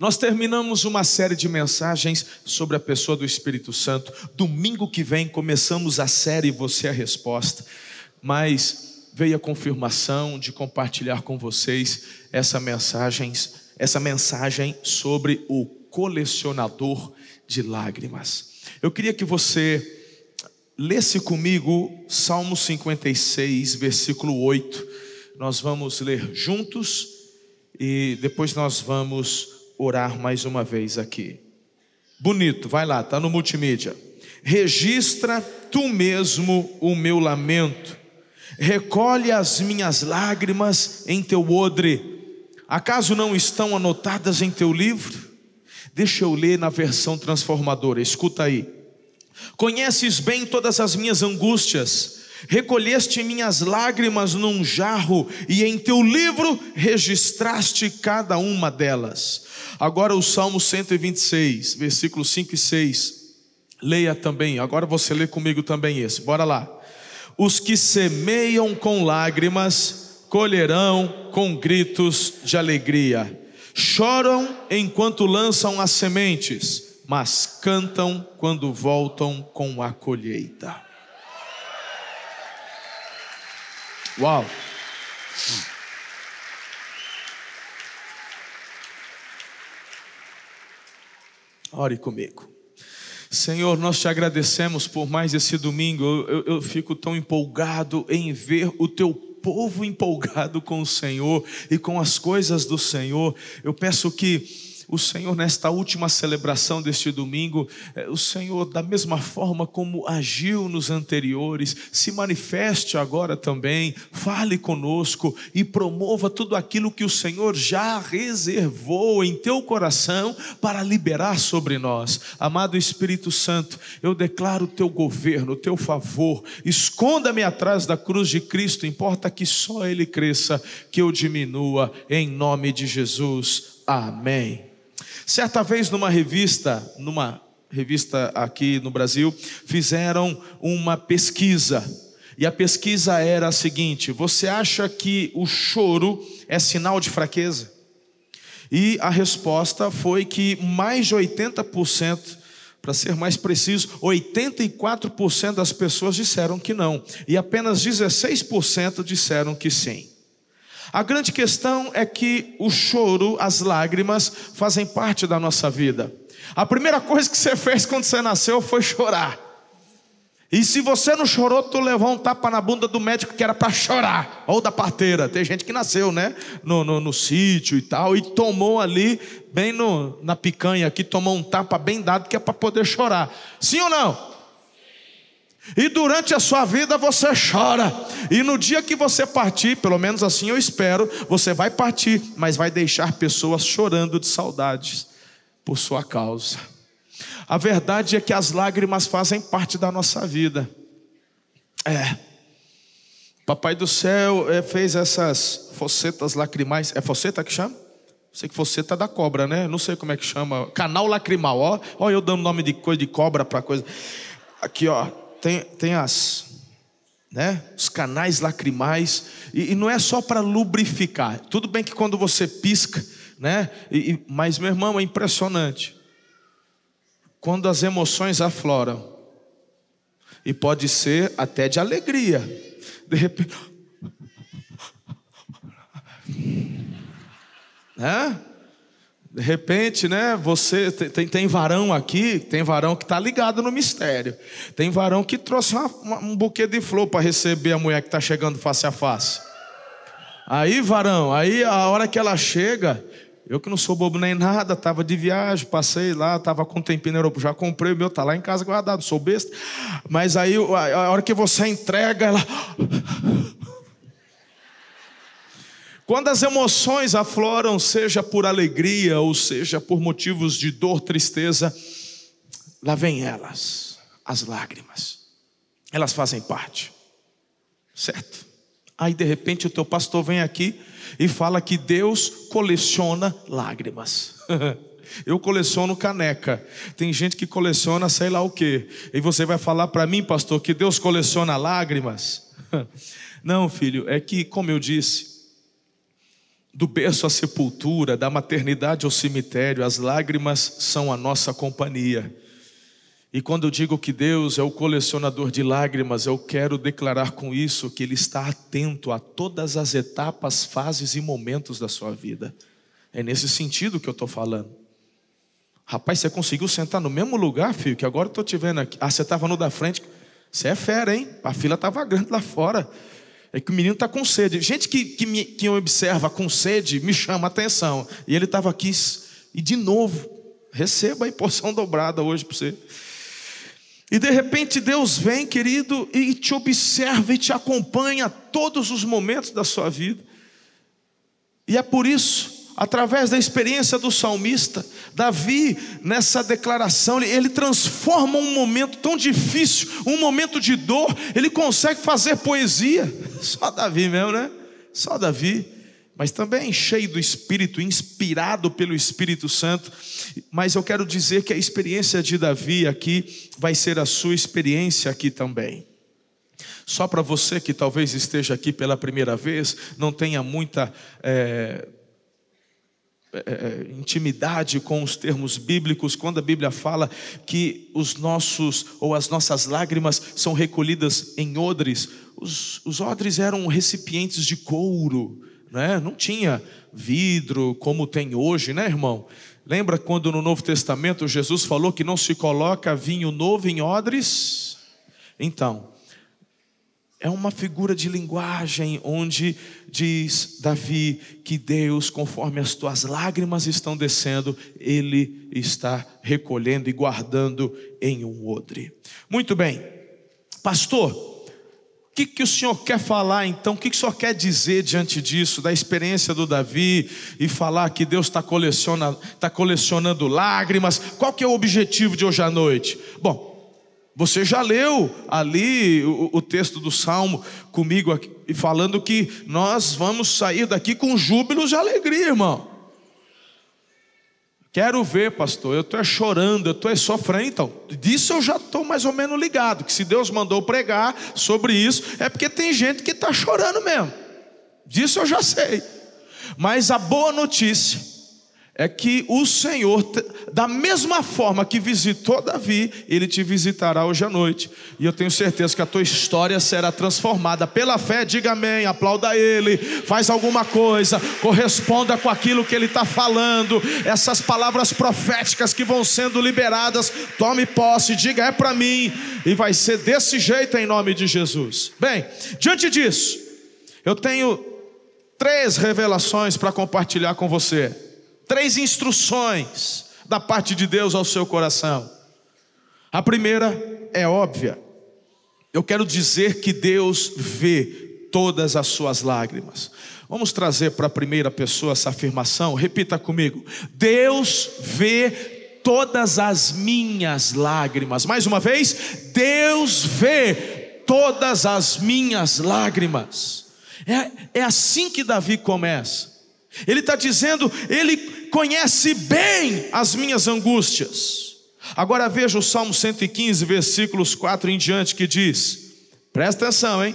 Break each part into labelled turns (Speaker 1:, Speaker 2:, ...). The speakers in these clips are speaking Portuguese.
Speaker 1: Nós terminamos uma série de mensagens sobre a pessoa do Espírito Santo. Domingo que vem começamos a série Você é a Resposta. Mas veio a confirmação de compartilhar com vocês essa mensagem, essa mensagem sobre o colecionador de lágrimas. Eu queria que você lesse comigo Salmo 56, versículo 8. Nós vamos ler juntos e depois nós vamos orar mais uma vez aqui. Bonito, vai lá, está no multimídia. Registra tu mesmo o meu lamento, recolhe as minhas lágrimas em teu odre. Acaso não estão anotadas em teu livro? Deixa eu ler na versão transformadora, escuta aí. Conheces bem todas as minhas angústias recolheste minhas lágrimas num jarro e em teu livro registraste cada uma delas. Agora o Salmo 126, versículos 5 e 6. Leia também, agora você lê comigo também esse, bora lá. Os que semeiam com lágrimas colherão com gritos de alegria. Choram enquanto lançam as sementes, mas cantam quando voltam com a colheita. Uau! Ore comigo. Senhor, nós te agradecemos por mais esse domingo. Eu, eu, eu, fico tão empolgado em ver o teu povo empolgado com o Senhor e com as coisas do Senhor. Eu peço que o Senhor, nesta última celebração deste domingo, eh, o Senhor, da mesma forma como agiu nos anteriores, se manifeste agora também, fale conosco e promova tudo aquilo que o Senhor já reservou em teu coração para liberar sobre nós. Amado Espírito Santo, eu declaro o teu governo, o teu favor, esconda-me atrás da cruz de Cristo, importa que só Ele cresça, que eu diminua, em nome de Jesus. Amém. Certa vez numa revista, numa revista aqui no Brasil, fizeram uma pesquisa. E a pesquisa era a seguinte: você acha que o choro é sinal de fraqueza? E a resposta foi que mais de 80%, para ser mais preciso, 84% das pessoas disseram que não, e apenas 16% disseram que sim. A grande questão é que o choro, as lágrimas, fazem parte da nossa vida. A primeira coisa que você fez quando você nasceu foi chorar. E se você não chorou, tu levou um tapa na bunda do médico que era para chorar, ou da parteira. Tem gente que nasceu, né? No, no, no sítio e tal, e tomou ali, bem no, na picanha aqui, tomou um tapa bem dado que é para poder chorar. Sim ou não? E durante a sua vida você chora. E no dia que você partir, pelo menos assim eu espero, você vai partir, mas vai deixar pessoas chorando de saudades por sua causa. A verdade é que as lágrimas fazem parte da nossa vida. É. Papai do céu é, fez essas focetas lacrimais. É foceta que chama? Sei que foceta da cobra, né? Não sei como é que chama. Canal lacrimal, ó. Ó, eu dando nome de coisa de cobra para coisa. Aqui, ó tem, tem as, né, os canais lacrimais, e, e não é só para lubrificar. Tudo bem que quando você pisca, né, e, mas meu irmão, é impressionante. Quando as emoções afloram, e pode ser até de alegria, de repente. Né? De repente, né? Você tem, tem varão aqui, tem varão que está ligado no mistério. Tem varão que trouxe uma, uma, um buquê de flor para receber a mulher que está chegando face a face. Aí, varão, aí a hora que ela chega, eu que não sou bobo nem nada, estava de viagem, passei lá, estava com um tempinho na Europa, já comprei o meu, está lá em casa guardado, sou besta. Mas aí a hora que você entrega, ela. Quando as emoções afloram, seja por alegria ou seja por motivos de dor, tristeza, lá vem elas, as lágrimas. Elas fazem parte, certo? Aí de repente o teu pastor vem aqui e fala que Deus coleciona lágrimas. Eu coleciono caneca. Tem gente que coleciona sei lá o que. E você vai falar para mim, pastor, que Deus coleciona lágrimas? Não, filho, é que, como eu disse, do berço à sepultura, da maternidade ao cemitério, as lágrimas são a nossa companhia. E quando eu digo que Deus é o colecionador de lágrimas, eu quero declarar com isso que Ele está atento a todas as etapas, fases e momentos da sua vida. É nesse sentido que eu estou falando. Rapaz, você conseguiu sentar no mesmo lugar, filho, que agora eu estou te vendo aqui. Ah, você estava no da frente. Você é fera, hein? A fila estava grande lá fora. É que o menino está com sede. Gente que, que, me, que observa com sede me chama a atenção. E ele estava aqui. E de novo, receba aí porção dobrada hoje para você. E de repente Deus vem, querido, e te observa e te acompanha todos os momentos da sua vida. E é por isso, através da experiência do salmista, Davi, nessa declaração, ele transforma um momento tão difícil, um momento de dor, ele consegue fazer poesia. Só Davi mesmo, né? Só Davi mas também cheio do Espírito, inspirado pelo Espírito Santo. Mas eu quero dizer que a experiência de Davi aqui vai ser a sua experiência aqui também. Só para você que talvez esteja aqui pela primeira vez, não tenha muita é, é, intimidade com os termos bíblicos, quando a Bíblia fala que os nossos ou as nossas lágrimas são recolhidas em odres, os, os odres eram recipientes de couro né? não tinha vidro como tem hoje, né, irmão? Lembra quando no Novo Testamento Jesus falou que não se coloca vinho novo em odres? Então, é uma figura de linguagem onde diz Davi que Deus, conforme as tuas lágrimas estão descendo, Ele está recolhendo e guardando em um odre. Muito bem, pastor, o que, que o senhor quer falar então? O que, que o senhor quer dizer diante disso, da experiência do Davi e falar que Deus está colecionando, tá colecionando lágrimas? Qual que é o objetivo de hoje à noite? Bom, você já leu ali o, o texto do Salmo comigo aqui, falando que nós vamos sair daqui com júbilos de alegria, irmão. Quero ver, pastor, eu estou chorando, eu estou sofrendo. Então, disso eu já estou mais ou menos ligado. Que se Deus mandou pregar sobre isso, é porque tem gente que está chorando mesmo. Disso eu já sei. Mas a boa notícia é que o Senhor, da mesma forma que visitou Davi, Ele te visitará hoje à noite. E eu tenho certeza que a tua história será transformada pela fé. Diga amém, aplauda Ele, faz alguma coisa, corresponda com aquilo que Ele está falando. Essas palavras proféticas que vão sendo liberadas, tome posse, diga é para mim. E vai ser desse jeito em nome de Jesus. Bem, diante disso, eu tenho três revelações para compartilhar com você três instruções da parte de Deus ao seu coração. A primeira é óbvia. Eu quero dizer que Deus vê todas as suas lágrimas. Vamos trazer para a primeira pessoa essa afirmação. Repita comigo. Deus vê todas as minhas lágrimas. Mais uma vez, Deus vê todas as minhas lágrimas. É, é assim que Davi começa. Ele está dizendo, Ele conhece bem as minhas angústias. Agora veja o Salmo 115, versículos 4 em diante, que diz: presta atenção, hein?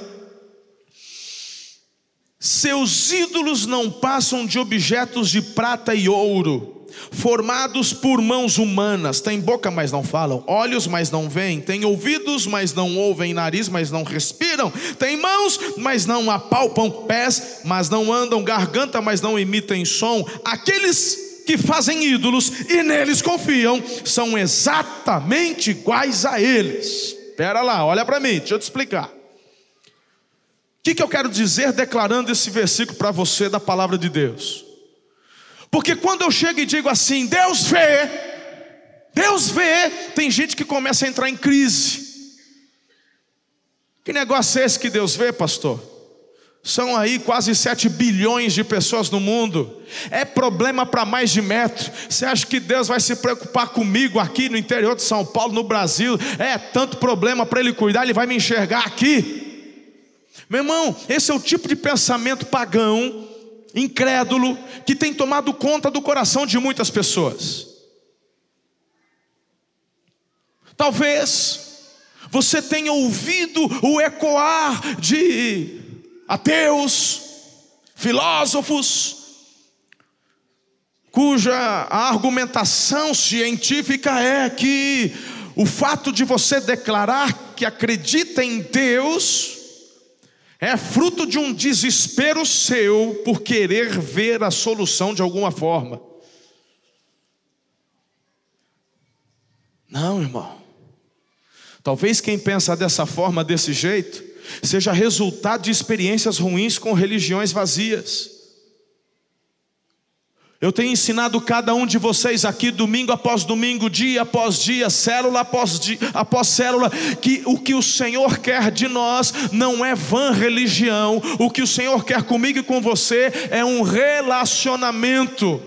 Speaker 1: Seus ídolos não passam de objetos de prata e ouro formados por mãos humanas, têm boca, mas não falam, olhos, mas não veem, têm ouvidos, mas não ouvem, nariz, mas não respiram, têm mãos, mas não apalpam, pés, mas não andam, garganta, mas não emitem som. Aqueles que fazem ídolos e neles confiam são exatamente iguais a eles. Espera lá, olha para mim, deixa eu te explicar. O que, que eu quero dizer declarando esse versículo para você da palavra de Deus? Porque quando eu chego e digo assim, Deus vê, Deus vê, tem gente que começa a entrar em crise. Que negócio é esse que Deus vê, pastor? São aí quase 7 bilhões de pessoas no mundo. É problema para mais de metro. Você acha que Deus vai se preocupar comigo aqui no interior de São Paulo, no Brasil? É tanto problema para Ele cuidar, Ele vai me enxergar aqui. Meu irmão, esse é o tipo de pensamento pagão, incrédulo, que tem tomado conta do coração de muitas pessoas. Talvez você tenha ouvido o ecoar de ateus, filósofos, cuja argumentação científica é que o fato de você declarar que acredita em Deus é fruto de um desespero seu por querer ver a solução de alguma forma. Não, irmão. Talvez quem pensa dessa forma, desse jeito, seja resultado de experiências ruins com religiões vazias. Eu tenho ensinado cada um de vocês aqui, domingo após domingo, dia após dia, célula após, dia, após célula, que o que o Senhor quer de nós não é vã religião, o que o Senhor quer comigo e com você é um relacionamento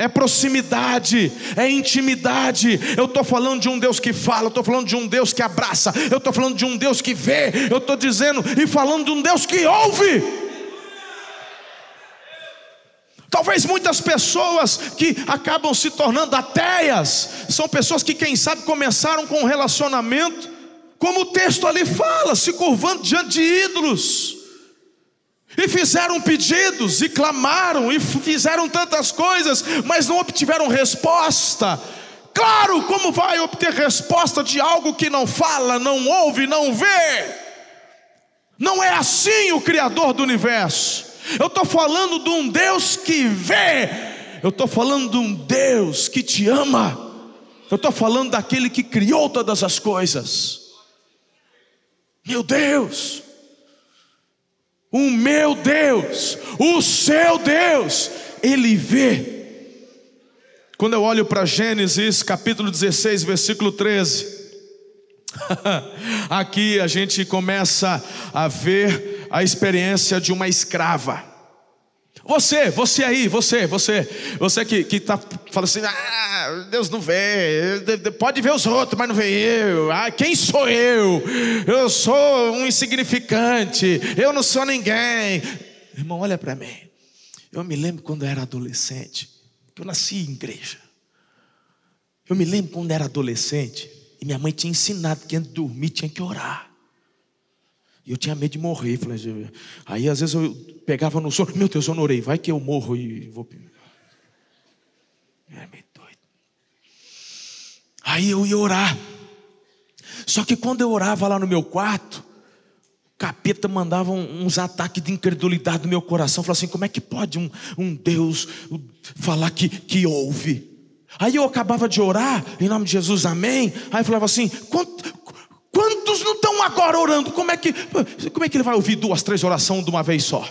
Speaker 1: é proximidade, é intimidade. Eu estou falando de um Deus que fala, eu estou falando de um Deus que abraça, eu estou falando de um Deus que vê, eu estou dizendo e falando de um Deus que ouve. Talvez muitas pessoas que acabam se tornando ateias, são pessoas que, quem sabe, começaram com um relacionamento, como o texto ali fala, se curvando diante de ídolos e fizeram pedidos, e clamaram, e fizeram tantas coisas, mas não obtiveram resposta. Claro, como vai obter resposta de algo que não fala, não ouve, não vê? Não é assim o Criador do universo. Eu estou falando de um Deus que vê, eu estou falando de um Deus que te ama, eu estou falando daquele que criou todas as coisas. Meu Deus, o meu Deus, o seu Deus, Ele vê. Quando eu olho para Gênesis capítulo 16, versículo 13, aqui a gente começa a ver a experiência de uma escrava. Você, você aí, você, você, você que, que tá, fala assim, ah, Deus não vê, pode ver os outros, mas não vê eu, ah, quem sou eu? Eu sou um insignificante, eu não sou ninguém. Irmão, olha para mim, eu me lembro quando eu era adolescente, que eu nasci em igreja, eu me lembro quando eu era adolescente, e minha mãe tinha ensinado que antes de dormir tinha que orar. E eu tinha medo de morrer. Falei, aí às vezes eu pegava no sono, meu Deus, eu não orei, vai que eu morro e vou. Era meio doido. Aí eu ia orar. Só que quando eu orava lá no meu quarto, o capeta mandava uns ataques de incredulidade no meu coração. Falava assim: como é que pode um, um Deus falar que, que ouve? Aí eu acabava de orar, em nome de Jesus, amém. Aí eu falava assim: quanto, Não estão agora orando? Como é que, como é que ele vai ouvir duas, três orações de uma vez só?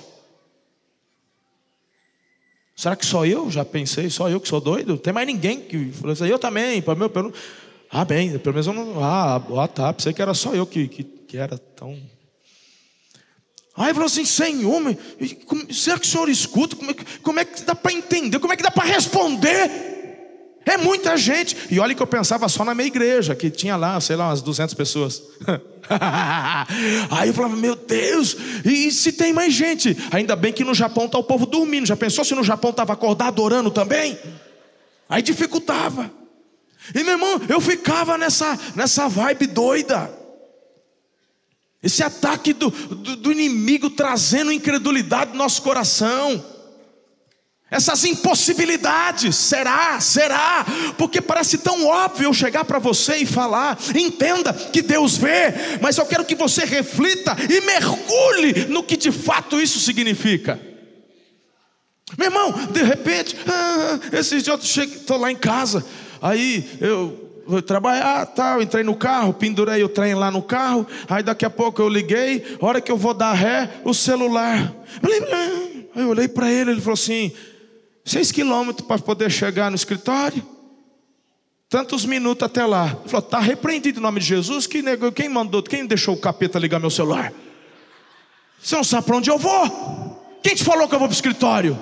Speaker 1: Será que só eu? Já pensei, só eu que sou doido? Tem mais ninguém que falou assim, eu também, para meu, pelo, ah, bem, pelo menos eu não, ah, ah tá, pensei que era só eu que, que, que era tão. Aí falou assim, Senhor, será que o Senhor escuta? Como é, como é que dá para entender? Como é que dá para responder? É muita gente. E olha que eu pensava só na minha igreja, que tinha lá, sei lá, umas 200 pessoas. Aí eu falava, meu Deus, e se tem mais gente? Ainda bem que no Japão está o povo dormindo. Já pensou se no Japão estava acordado orando também? Aí dificultava. E meu irmão, eu ficava nessa, nessa vibe doida. Esse ataque do, do, do inimigo trazendo incredulidade no nosso coração essas impossibilidades. Será? Será? Porque parece tão óbvio eu chegar para você e falar. Entenda que Deus vê, mas eu quero que você reflita e mergulhe no que de fato isso significa. Meu irmão, de repente, ah, esses dias eu estou lá em casa, aí eu vou trabalhar, tal, entrei no carro, pendurei o trem lá no carro, aí daqui a pouco eu liguei, hora que eu vou dar ré, o celular. Eu olhei para ele, ele falou assim: Seis quilômetros para poder chegar no escritório. Tantos minutos até lá. Ele falou: está repreendido em nome de Jesus. Quem, negou, quem mandou, quem deixou o capeta ligar meu celular? Você não sabe para onde eu vou? Quem te falou que eu vou para o escritório?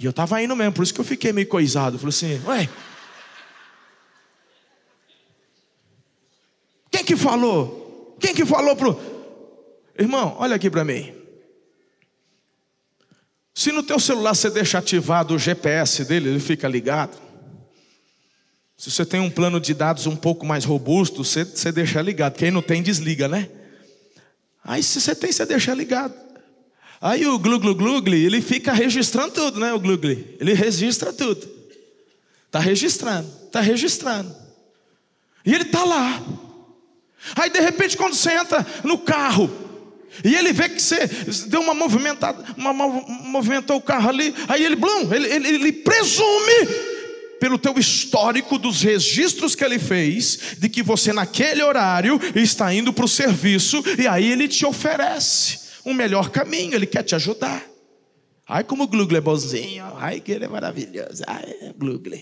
Speaker 1: E eu estava indo mesmo, por isso que eu fiquei meio coisado. Falei assim, ué. Quem que falou? Quem que falou pro. Irmão, olha aqui para mim. Se no teu celular você deixa ativado o GPS dele, ele fica ligado. Se você tem um plano de dados um pouco mais robusto, você, você deixa ligado. Quem não tem, desliga, né? Aí se você tem, você deixa ligado. Aí o glu glu glugli, ele fica registrando tudo, né? O glugli, ele registra tudo. Tá registrando, tá registrando. E ele tá lá. Aí de repente quando você entra no carro, e ele vê que você deu uma movimentada, uma, movimentou o carro ali, aí ele, blum, ele, ele, ele presume pelo teu histórico dos registros que ele fez, de que você naquele horário está indo para o serviço, e aí ele te oferece um melhor caminho, ele quer te ajudar. Ai, como o Google é bonzinho, ai, que ele é maravilhoso, ai, Google.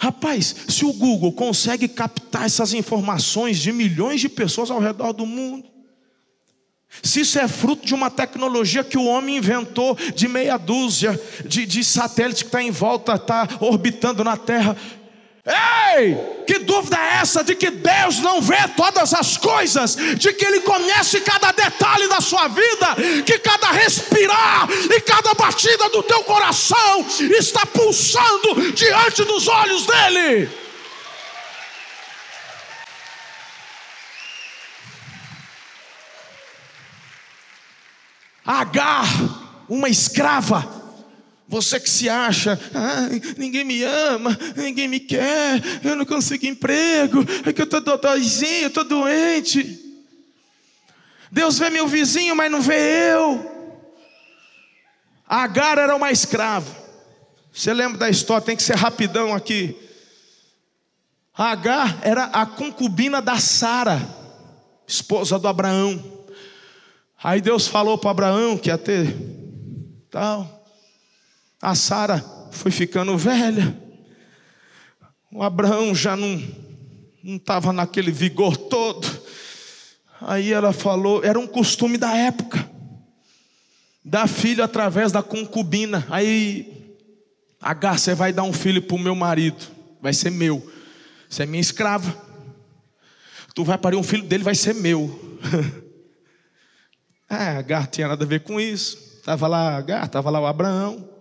Speaker 1: Rapaz, se o Google consegue captar essas informações de milhões de pessoas ao redor do mundo, se isso é fruto de uma tecnologia que o homem inventou de meia dúzia de, de satélites que está em volta, está orbitando na Terra, Ei, que dúvida é essa de que Deus não vê todas as coisas, de que Ele conhece cada detalhe da sua vida, que cada respirar e cada batida do teu coração está pulsando diante dos olhos dEle. Agar, uma escrava, você que se acha, ah, ninguém me ama, ninguém me quer, eu não consigo emprego, é que eu estou dodóizinho, estou doente. Deus vê meu vizinho, mas não vê eu. Agar era uma escrava. Você lembra da história? Tem que ser rapidão aqui. Agar era a concubina da Sara, esposa do Abraão. Aí Deus falou para Abraão que ia ter tal a Sara foi ficando velha. O Abraão já não não estava naquele vigor todo. Aí ela falou, era um costume da época. Dar filho através da concubina. Aí, Agar, você vai dar um filho para o meu marido. Vai ser meu. Você é minha escrava. Tu vai parir um filho dele, vai ser meu. é, Agar tinha nada a ver com isso. Estava lá Agar, estava lá o Abraão.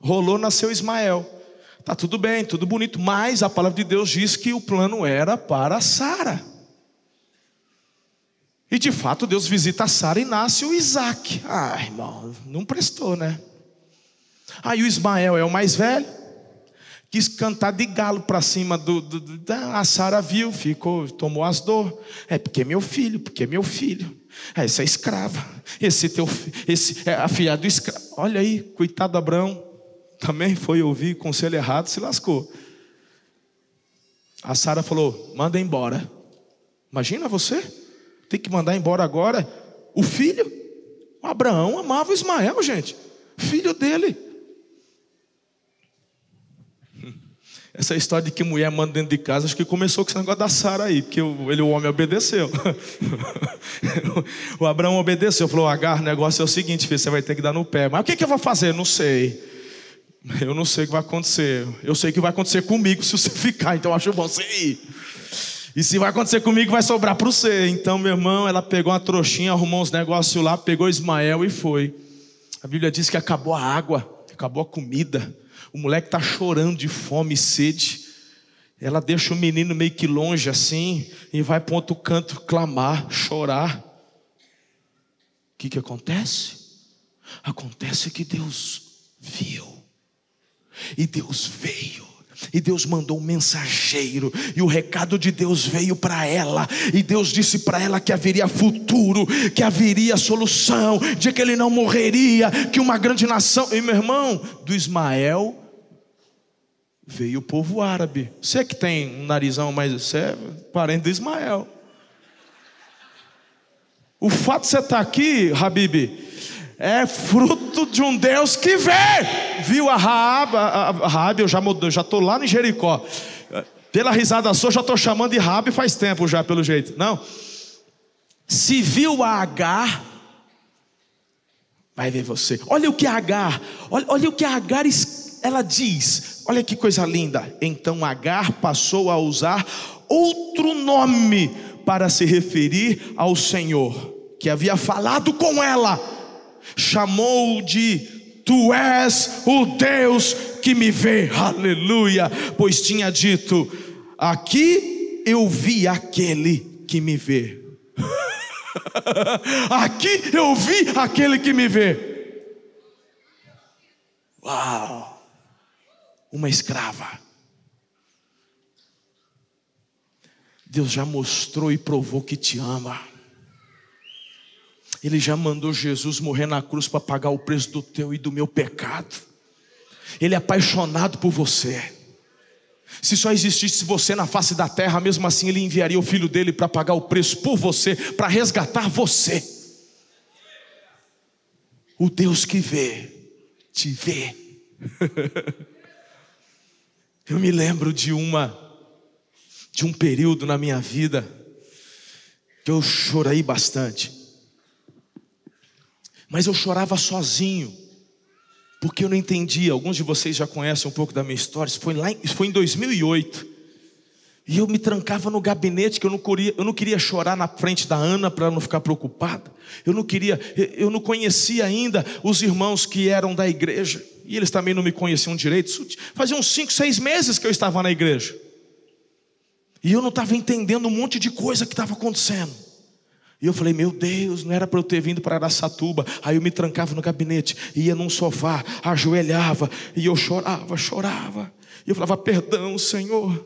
Speaker 1: Rolou, nasceu Ismael. Tá tudo bem, tudo bonito, mas a palavra de Deus diz que o plano era para Sara. E de fato Deus visita Sara e nasce o Isaac. Ah, irmão, não prestou, né? Aí o Ismael é o mais velho, quis cantar de galo para cima do, do, do, A Sara viu, ficou, tomou as dor. É porque é meu filho, porque é meu filho. Essa é escrava. Esse teu, esse é filha do escravo. Olha aí, coitado do Abraão também foi ouvir conselho errado, se lascou. A Sara falou: manda embora. Imagina você, tem que mandar embora agora o filho. O Abraão amava Ismael, gente, filho dele. Essa história de que mulher manda dentro de casa, acho que começou com esse negócio da Sara aí, porque ele, o homem obedeceu. o Abraão obedeceu, falou: Agar, o negócio é o seguinte, filho, você vai ter que dar no pé. Mas o que, que eu vou fazer? Não sei. Eu não sei o que vai acontecer. Eu sei o que vai acontecer comigo se você ficar, então acho bom você ir. E se vai acontecer comigo, vai sobrar para você. Então, meu irmão, ela pegou uma trouxinha, arrumou uns negócios lá, pegou Ismael e foi. A Bíblia diz que acabou a água, acabou a comida. O moleque está chorando de fome e sede. Ela deixa o menino meio que longe assim e vai para outro canto clamar, chorar. O que, que acontece? Acontece que Deus viu e Deus veio. E Deus mandou um mensageiro, e o recado de Deus veio para ela, e Deus disse para ela que haveria futuro, que haveria solução, de que ele não morreria, que uma grande nação. E meu irmão, do Ismael veio o povo árabe. Você que tem um narizão mais você é parente do Ismael. O fato de você estar aqui, Habib, é fruto de um Deus que vê. Viu a Raab, a, Raab eu já mudou, já estou lá em Jericó. Pela risada sua, já estou chamando de Raab faz tempo já, pelo jeito. Não. se viu a Agar, vai ver você. Olha o que a Agar, olha, olha o que a Agar ela diz. Olha que coisa linda. Então Agar passou a usar outro nome para se referir ao Senhor, que havia falado com ela. Chamou de Tu és o Deus que me vê. Aleluia. Pois tinha dito: Aqui eu vi aquele que me vê. Aqui eu vi aquele que me vê. Uau! Uma escrava. Deus já mostrou e provou que te ama. Ele já mandou Jesus morrer na cruz para pagar o preço do teu e do meu pecado. Ele é apaixonado por você. Se só existisse você na face da terra, mesmo assim ele enviaria o filho dele para pagar o preço por você, para resgatar você. O Deus que vê, te vê. Eu me lembro de uma de um período na minha vida que eu chorei bastante. Mas eu chorava sozinho porque eu não entendia. Alguns de vocês já conhecem um pouco da minha história. Isso foi, lá em, isso foi em 2008. E eu me trancava no gabinete, que eu não queria, eu não queria chorar na frente da Ana para não ficar preocupada. Eu não queria, eu não conhecia ainda os irmãos que eram da igreja. E eles também não me conheciam direito. Fazia uns cinco, seis meses que eu estava na igreja. E eu não estava entendendo um monte de coisa que estava acontecendo. E eu falei, meu Deus, não era para eu ter vindo para Araçatuba. Aí eu me trancava no gabinete, ia num sofá, ajoelhava, e eu chorava, chorava. E eu falava, perdão, Senhor,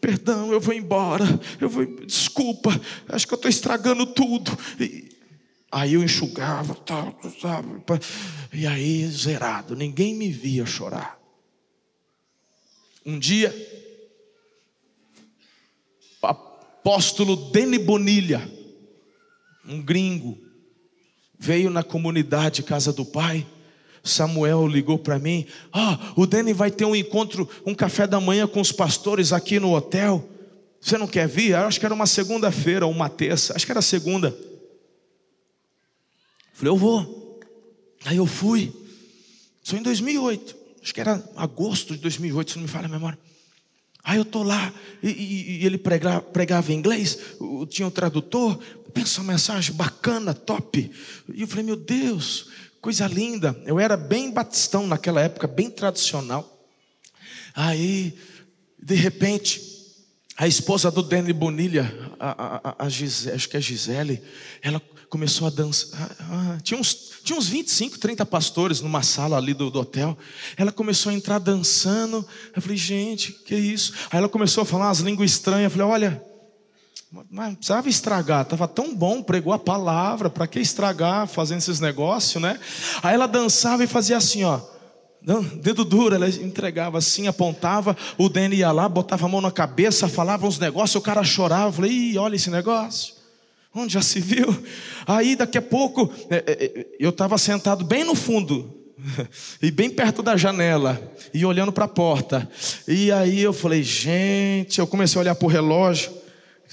Speaker 1: perdão, eu vou embora, eu vou, desculpa, acho que eu estou estragando tudo. E, aí eu enxugava, tal, tal, e aí zerado, ninguém me via chorar. Um dia, apóstolo Dene Bonilha, um gringo, veio na comunidade Casa do Pai. Samuel ligou para mim: Ah, o Dani vai ter um encontro, um café da manhã com os pastores aqui no hotel. Você não quer vir? Eu acho que era uma segunda-feira ou uma terça, acho que era segunda. Falei, eu vou. Aí eu fui. Só em 2008. Acho que era agosto de 2008, se não me falha a memória. Aí eu estou lá, e, e, e ele pregava, pregava, em inglês, tinha um tradutor, pensa uma mensagem bacana, top. E eu falei, meu Deus, coisa linda. Eu era bem batistão naquela época, bem tradicional. Aí, de repente, a esposa do Danny Bonilha, a, a, a Gisele, acho que é Gisele, ela começou a dançar. Ah, tinha, uns, tinha uns 25, 30 pastores numa sala ali do, do, hotel. Ela começou a entrar dançando. Eu falei, gente, que isso? Aí ela começou a falar umas línguas estranhas. Eu falei, olha, mas precisava estragar, estava tão bom, pregou a palavra, para que estragar fazendo esses negócios, né? Aí ela dançava e fazia assim, ó. Dedo duro, ela entregava assim, apontava, o ia lá, botava a mão na cabeça, falava uns negócios, o cara chorava, eu falei, Ih, olha esse negócio. Onde já se viu? Aí daqui a pouco, é, é, é, eu estava sentado bem no fundo, e bem perto da janela, e olhando para a porta. E aí eu falei, gente, eu comecei a olhar para o relógio.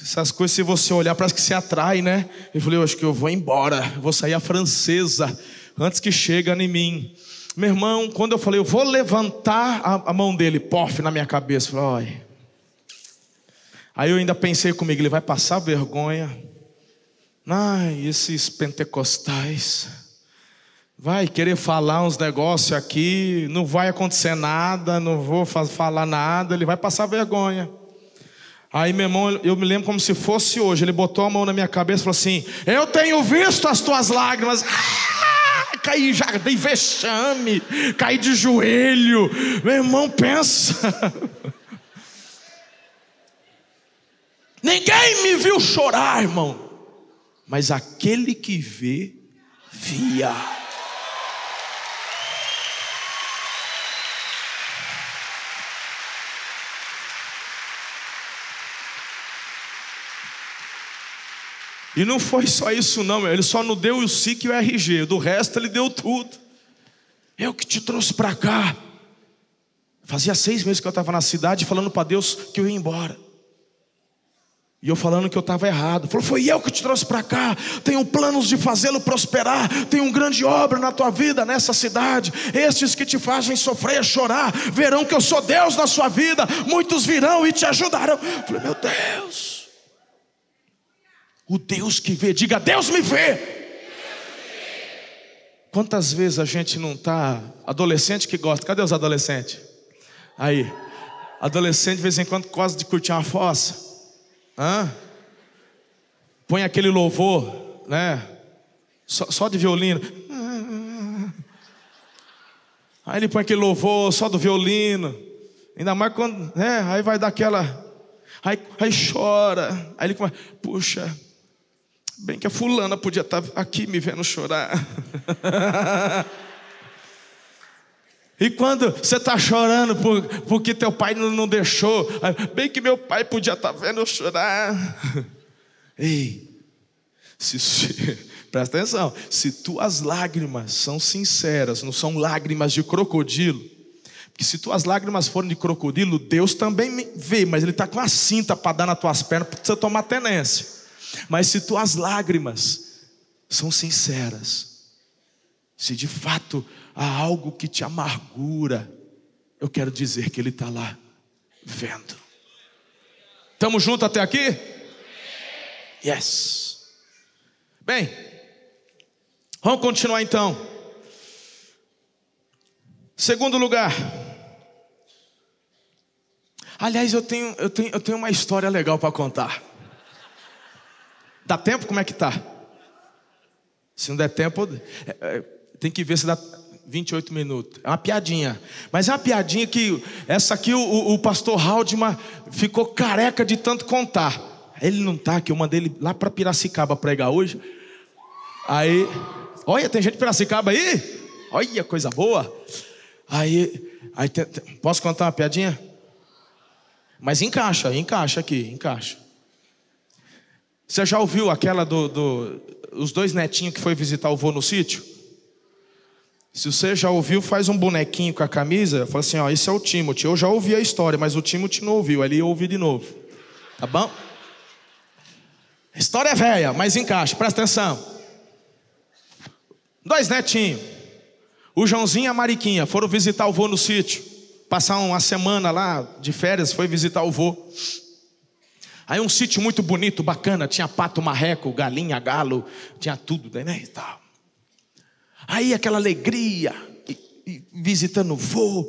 Speaker 1: Essas coisas, se você olhar, parece que se atrai, né? Eu falei, eu acho que eu vou embora, vou sair a francesa, antes que chegue em mim. Meu irmão, quando eu falei, eu vou levantar a, a mão dele, pof, na minha cabeça. Falei, Oi. Aí eu ainda pensei comigo, ele vai passar vergonha. Ai, esses pentecostais. Vai querer falar uns negócios aqui, não vai acontecer nada, não vou falar nada, ele vai passar vergonha. Aí meu irmão, eu me lembro como se fosse hoje, ele botou a mão na minha cabeça e falou assim: Eu tenho visto as tuas lágrimas. Ah, caí já, dei vexame, caí de joelho. Meu irmão, pensa. Ninguém me viu chorar, irmão mas aquele que vê, via. E não foi só isso, não, ele só não deu o SIC e o RG, do resto ele deu tudo. Eu que te trouxe para cá. Fazia seis meses que eu estava na cidade falando para Deus que eu ia embora. E eu falando que eu estava errado. Falou, foi eu que te trouxe para cá. Tenho planos de fazê-lo prosperar. Tenho uma grande obra na tua vida, nessa cidade. Estes que te fazem sofrer, chorar, verão que eu sou Deus na sua vida. Muitos virão e te ajudarão. Eu falei, meu Deus. O Deus que vê, diga, Deus me vê. Quantas vezes a gente não está. Adolescente que gosta, cadê os adolescentes? Aí, adolescente de vez em quando gosta de curtir uma fossa. Hã? Põe aquele louvor, né? Só, só de violino. Aí ele põe aquele louvor só do violino. Ainda mais quando, né? Aí vai dar aquela. Aí, aí chora. Aí ele começa, puxa, bem que a fulana podia estar tá aqui me vendo chorar. E quando você está chorando por, porque teu pai não, não deixou, bem que meu pai podia estar tá vendo eu chorar. Ei, se, se, presta atenção, se tuas lágrimas são sinceras, não são lágrimas de crocodilo, porque se tuas lágrimas forem de crocodilo, Deus também vê, mas Ele está com a cinta para dar nas tuas pernas para você tomar tenência. Mas se tuas lágrimas são sinceras, se de fato há algo que te amargura, eu quero dizer que Ele está lá vendo. Estamos juntos até aqui? Yes. Bem, vamos continuar então. Segundo lugar. Aliás, eu tenho, eu tenho, eu tenho uma história legal para contar. Dá tempo? Como é que tá? Se não der tempo, é, é, tem que ver se dá. 28 minutos. É uma piadinha. Mas é uma piadinha que essa aqui o, o pastor Haldman ficou careca de tanto contar. Ele não está que eu mandei ele lá para Piracicaba pregar hoje. Aí, olha, tem gente de Piracicaba aí? Olha, coisa boa. Aí, aí posso contar uma piadinha? Mas encaixa, encaixa aqui, encaixa. Você já ouviu aquela do, do os dois netinhos que foi visitar o vô no sítio? Se você já ouviu, faz um bonequinho com a camisa, fala assim, ó, esse é o Timothy. Eu já ouvi a história, mas o Timothy não ouviu, ele ouve de novo. Tá bom? A história é velha, mas encaixa, presta atenção. Dois netinhos. O Joãozinho e a Mariquinha foram visitar o vô no sítio. Passar uma semana lá de férias, foi visitar o vô. Aí um sítio muito bonito, bacana, tinha pato, marreco, galinha, galo, tinha tudo, né? E tal. Aí aquela alegria, e, e visitando o vô.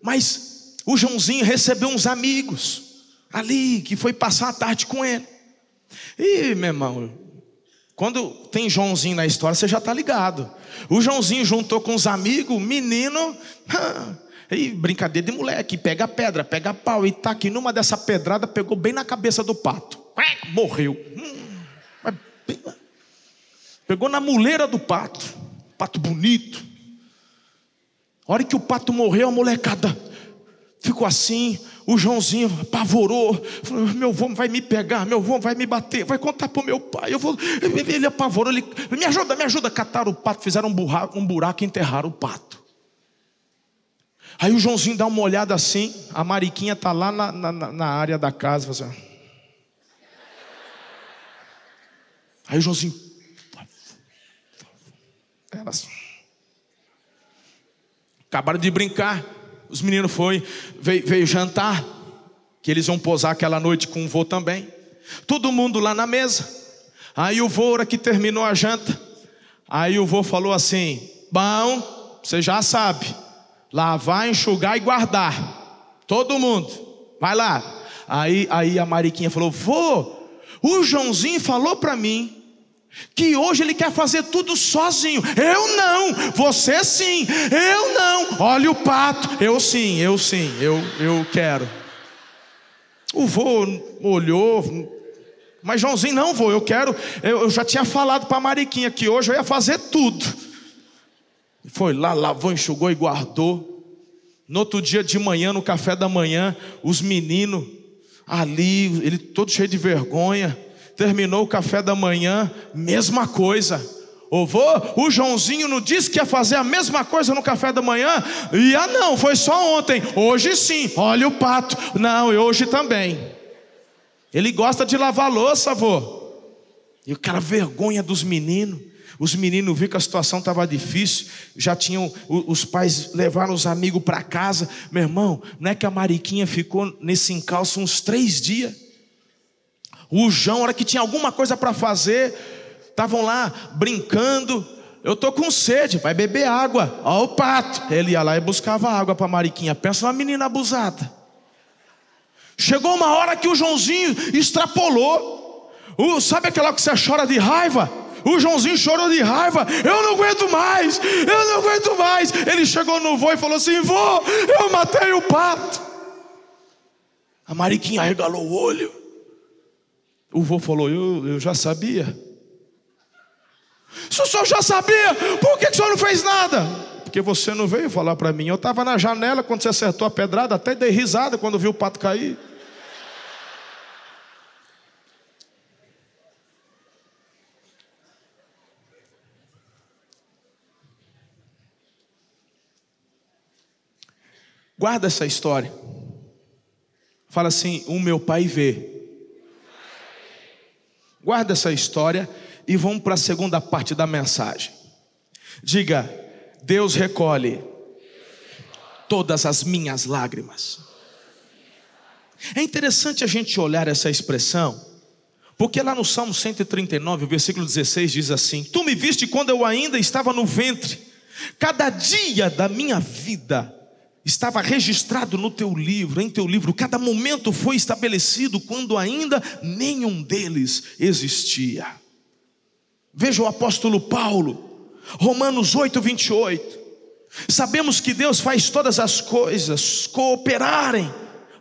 Speaker 1: Mas o Joãozinho recebeu uns amigos ali, que foi passar a tarde com ele. E, meu irmão, quando tem Joãozinho na história, você já está ligado. O Joãozinho juntou com os amigos, menino, e brincadeira de moleque, pega pedra, pega pau, e tá aqui numa dessa pedrada, pegou bem na cabeça do pato. Morreu. Hum, pegou na muleira do pato pato bonito. A hora que o pato morreu, a molecada ficou assim. O Joãozinho apavorou, falou: Meu avô vai me pegar, meu avô vai me bater, vai contar para o meu pai. Eu vou... Ele apavorou, ele, me ajuda, me ajuda. Cataram o pato, fizeram um buraco, um buraco e enterraram o pato. Aí o Joãozinho dá uma olhada assim, a Mariquinha está lá na, na, na, área da casa. Assim. Aí o Joãozinho elas acabaram de brincar. Os meninos foi, veio, veio jantar, que eles iam posar aquela noite com o vô também. Todo mundo lá na mesa. Aí o vô, hora que terminou a janta, aí o vô falou assim: Bom, você já sabe, lavar, enxugar e guardar. Todo mundo, vai lá. Aí, aí a Mariquinha falou: Vô, o Joãozinho falou para mim que hoje ele quer fazer tudo sozinho. Eu não, você sim, eu não. Olha o pato, eu sim, eu sim, eu, eu quero. O vô olhou, mas Joãozinho não vou, eu quero. Eu, eu já tinha falado para a Mariquinha que hoje eu ia fazer tudo. Foi lá, lavou, enxugou e guardou. No outro dia de manhã, no café da manhã, os meninos ali, ele todo cheio de vergonha terminou o café da manhã, mesma coisa. Ô vô, o Joãozinho não disse que ia fazer a mesma coisa no café da manhã? E ah, não, foi só ontem. Hoje sim, olha o pato. Não, e hoje também. Ele gosta de lavar louça, avô. E aquela vergonha dos meninos. Os meninos viram que a situação estava difícil, já tinham, os pais levaram os amigos para casa. Meu irmão, não é que a Mariquinha ficou nesse encalço uns três dias. O João, hora que tinha alguma coisa para fazer, estavam lá brincando. Eu tô com sede, vai beber água. Ó o pato. Ele ia lá e buscava água para Mariquinha. Pensa uma menina abusada. Chegou uma hora que o Joãozinho extrapolou. O, sabe aquela que você chora de raiva? O Joãozinho chorou de raiva. Eu não aguento mais. Eu não aguento mais. Ele chegou no vô e falou assim: Vô, eu matei o pato. A Mariquinha regalou o olho. O vô falou: Eu, eu já sabia. Se o senhor já sabia, por que, que o senhor não fez nada? Porque você não veio falar para mim. Eu estava na janela quando você acertou a pedrada, até dei risada quando vi o pato cair. Guarda essa história. Fala assim: o meu pai vê. Guarda essa história e vamos para a segunda parte da mensagem. Diga: Deus recolhe todas as minhas lágrimas. É interessante a gente olhar essa expressão, porque lá no Salmo 139, o versículo 16 diz assim: Tu me viste quando eu ainda estava no ventre, cada dia da minha vida estava registrado no teu livro, em teu livro, cada momento foi estabelecido quando ainda nenhum deles existia. Veja o apóstolo Paulo, Romanos 8, 28. Sabemos que Deus faz todas as coisas cooperarem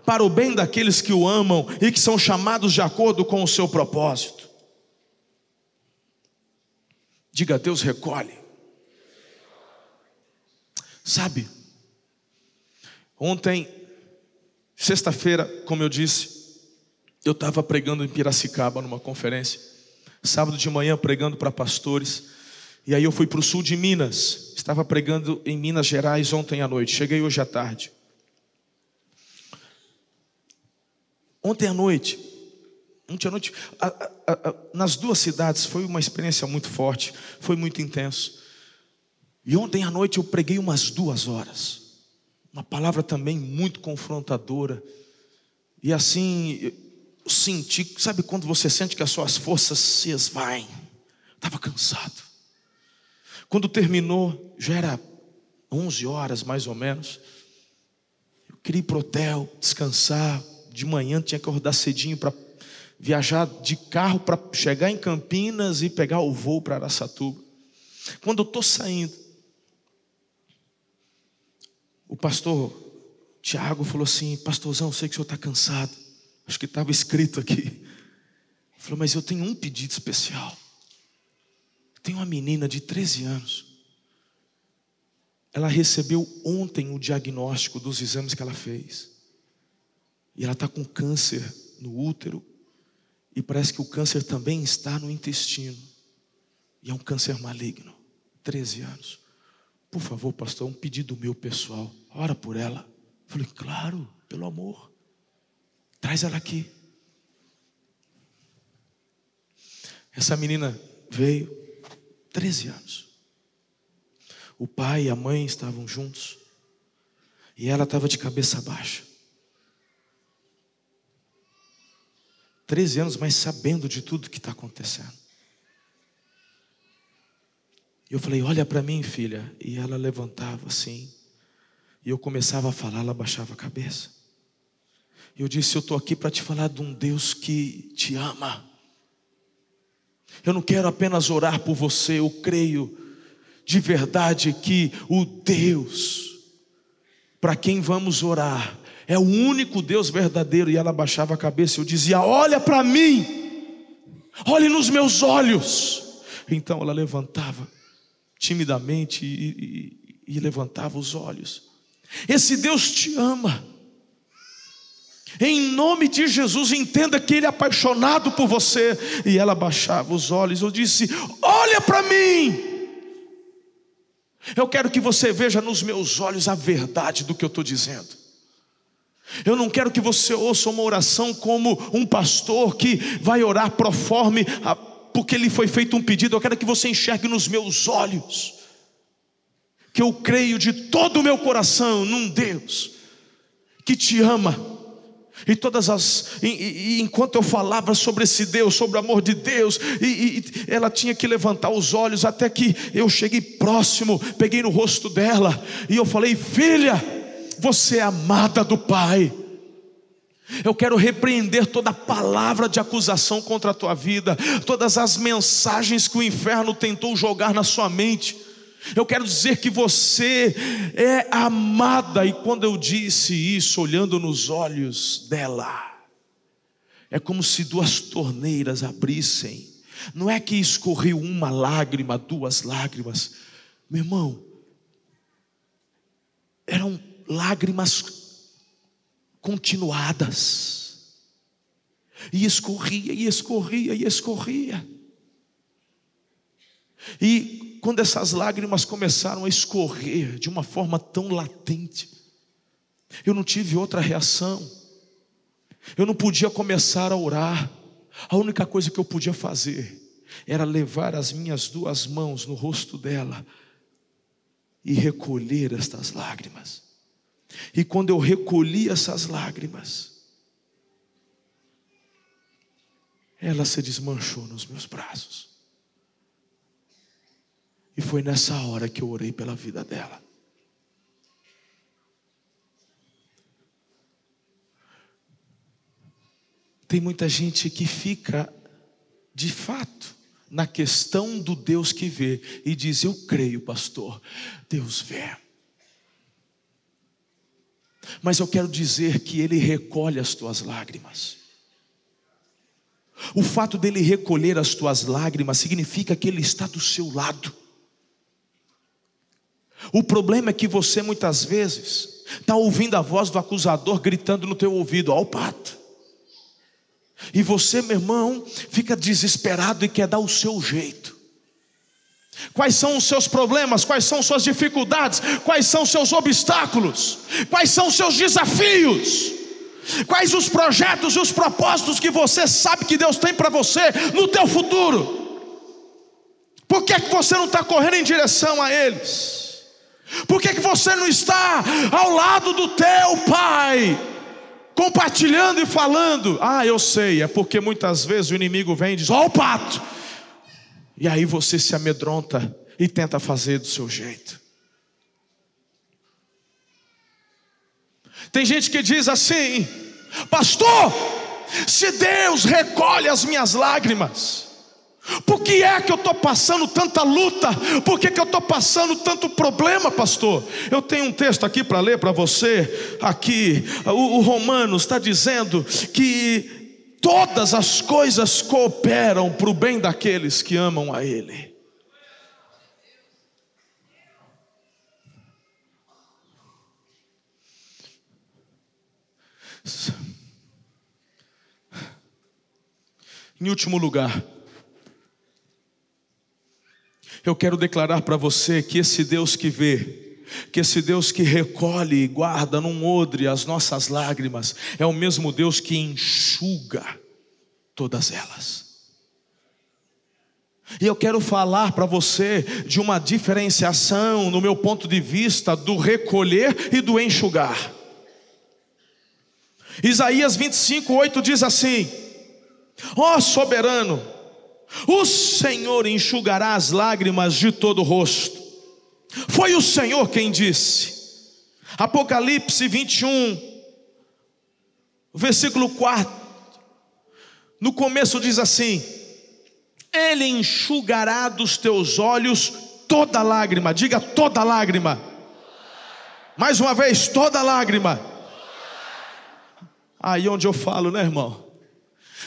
Speaker 1: para o bem daqueles que o amam e que são chamados de acordo com o seu propósito. Diga, Deus recolhe. Sabe, Ontem, sexta-feira, como eu disse, eu estava pregando em Piracicaba numa conferência. Sábado de manhã pregando para pastores. E aí eu fui para o sul de Minas. Estava pregando em Minas Gerais ontem à noite. Cheguei hoje à tarde. Ontem à noite, ontem à noite, a, a, a, nas duas cidades foi uma experiência muito forte, foi muito intenso. E ontem à noite eu preguei umas duas horas. Uma palavra também muito confrontadora. E assim, eu senti, sabe quando você sente que as suas forças se esvaem? Estava cansado. Quando terminou, já era 11 horas mais ou menos. Eu queria ir para o hotel, descansar. De manhã tinha que acordar cedinho para viajar de carro para chegar em Campinas e pegar o voo para Araçatuba. Quando eu estou saindo, o pastor Tiago falou assim: Pastorzão, sei que o senhor está cansado. Acho que estava escrito aqui. Ele falou, mas eu tenho um pedido especial. Tem uma menina de 13 anos. Ela recebeu ontem o diagnóstico dos exames que ela fez. E ela está com câncer no útero. E parece que o câncer também está no intestino. E é um câncer maligno. 13 anos. Por favor, pastor, um pedido meu pessoal. Ora por ela. falei, claro, pelo amor. Traz ela aqui. Essa menina veio, 13 anos. O pai e a mãe estavam juntos. E ela estava de cabeça baixa. 13 anos, mas sabendo de tudo que está acontecendo. Eu falei: Olha para mim, filha. E ela levantava assim. E eu começava a falar, ela baixava a cabeça. E eu disse: Eu estou aqui para te falar de um Deus que te ama. Eu não quero apenas orar por você, eu creio de verdade que o Deus para quem vamos orar é o único Deus verdadeiro. E ela baixava a cabeça e eu dizia: Olha para mim, olhe nos meus olhos. Então ela levantava timidamente e, e, e levantava os olhos. Esse Deus te ama. Em nome de Jesus, entenda que Ele é apaixonado por você. E ela baixava os olhos. Eu disse: Olha para mim. Eu quero que você veja nos meus olhos a verdade do que eu estou dizendo. Eu não quero que você ouça uma oração como um pastor que vai orar proforme a, porque lhe foi feito um pedido. Eu quero que você enxergue nos meus olhos que eu creio de todo o meu coração num Deus que te ama. E todas as. E, e, enquanto eu falava sobre esse Deus, sobre o amor de Deus, e, e, ela tinha que levantar os olhos até que eu cheguei próximo, peguei no rosto dela, e eu falei: Filha, você é amada do Pai. Eu quero repreender toda palavra de acusação contra a tua vida, todas as mensagens que o inferno tentou jogar na sua mente. Eu quero dizer que você é amada, e quando eu disse isso, olhando nos olhos dela, é como se duas torneiras abrissem, não é que escorreu uma lágrima, duas lágrimas, meu irmão, eram lágrimas continuadas, e escorria, e escorria, e escorria. E quando essas lágrimas começaram a escorrer de uma forma tão latente, eu não tive outra reação. Eu não podia começar a orar. A única coisa que eu podia fazer era levar as minhas duas mãos no rosto dela e recolher estas lágrimas. E quando eu recolhi essas lágrimas, ela se desmanchou nos meus braços. E foi nessa hora que eu orei pela vida dela. Tem muita gente que fica, de fato, na questão do Deus que vê e diz: Eu creio, pastor, Deus vê. Mas eu quero dizer que Ele recolhe as tuas lágrimas. O fato dele recolher as tuas lágrimas significa que Ele está do seu lado. O problema é que você muitas vezes está ouvindo a voz do acusador gritando no teu ouvido, ó o pato. E você, meu irmão, fica desesperado e quer dar o seu jeito. Quais são os seus problemas? Quais são suas dificuldades? Quais são seus obstáculos? Quais são seus desafios? Quais os projetos e os propósitos que você sabe que Deus tem para você no teu futuro? Por que, é que você não está correndo em direção a eles? Por que, que você não está ao lado do teu pai? Compartilhando e falando. Ah, eu sei, é porque muitas vezes o inimigo vem e diz: Ó, oh, o pato. E aí você se amedronta e tenta fazer do seu jeito. Tem gente que diz assim: Pastor, se Deus recolhe as minhas lágrimas, por que é que eu estou passando tanta luta? Por que, que eu estou passando tanto problema, pastor? Eu tenho um texto aqui para ler para você. Aqui, o, o Romanos está dizendo que todas as coisas cooperam para o bem daqueles que amam a Ele. Em último lugar, eu quero declarar para você que esse Deus que vê, que esse Deus que recolhe e guarda num odre as nossas lágrimas, é o mesmo Deus que enxuga todas elas. E eu quero falar para você de uma diferenciação, no meu ponto de vista, do recolher e do enxugar. Isaías 25, 8 diz assim: Ó oh, soberano, o Senhor enxugará as lágrimas de todo o rosto. Foi o Senhor quem disse. Apocalipse 21, versículo 4. No começo diz assim: Ele enxugará dos teus olhos toda lágrima. Diga toda lágrima. Mais uma vez, toda lágrima. Aí onde eu falo, né, irmão?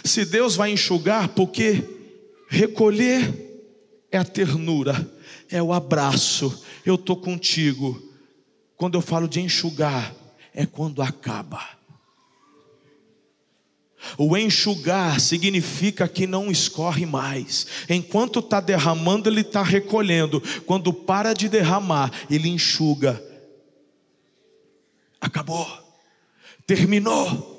Speaker 1: Se Deus vai enxugar, porque Recolher é a ternura, é o abraço. Eu estou contigo. Quando eu falo de enxugar, é quando acaba. O enxugar significa que não escorre mais. Enquanto está derramando, ele está recolhendo. Quando para de derramar, ele enxuga. Acabou. terminou.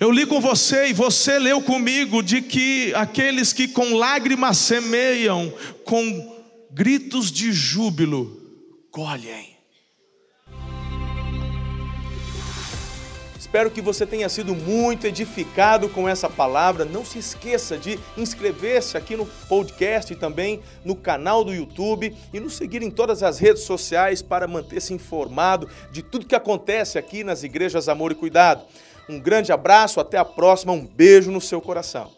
Speaker 1: Eu li com você e você leu comigo de que aqueles que com lágrimas semeiam, com gritos de júbilo, colhem. Espero que você tenha sido muito edificado com essa palavra. Não se esqueça de inscrever-se aqui no podcast e também no canal do YouTube e nos seguir em todas as redes sociais para manter-se informado de tudo que acontece aqui nas igrejas Amor e Cuidado. Um grande abraço, até a próxima, um beijo no seu coração.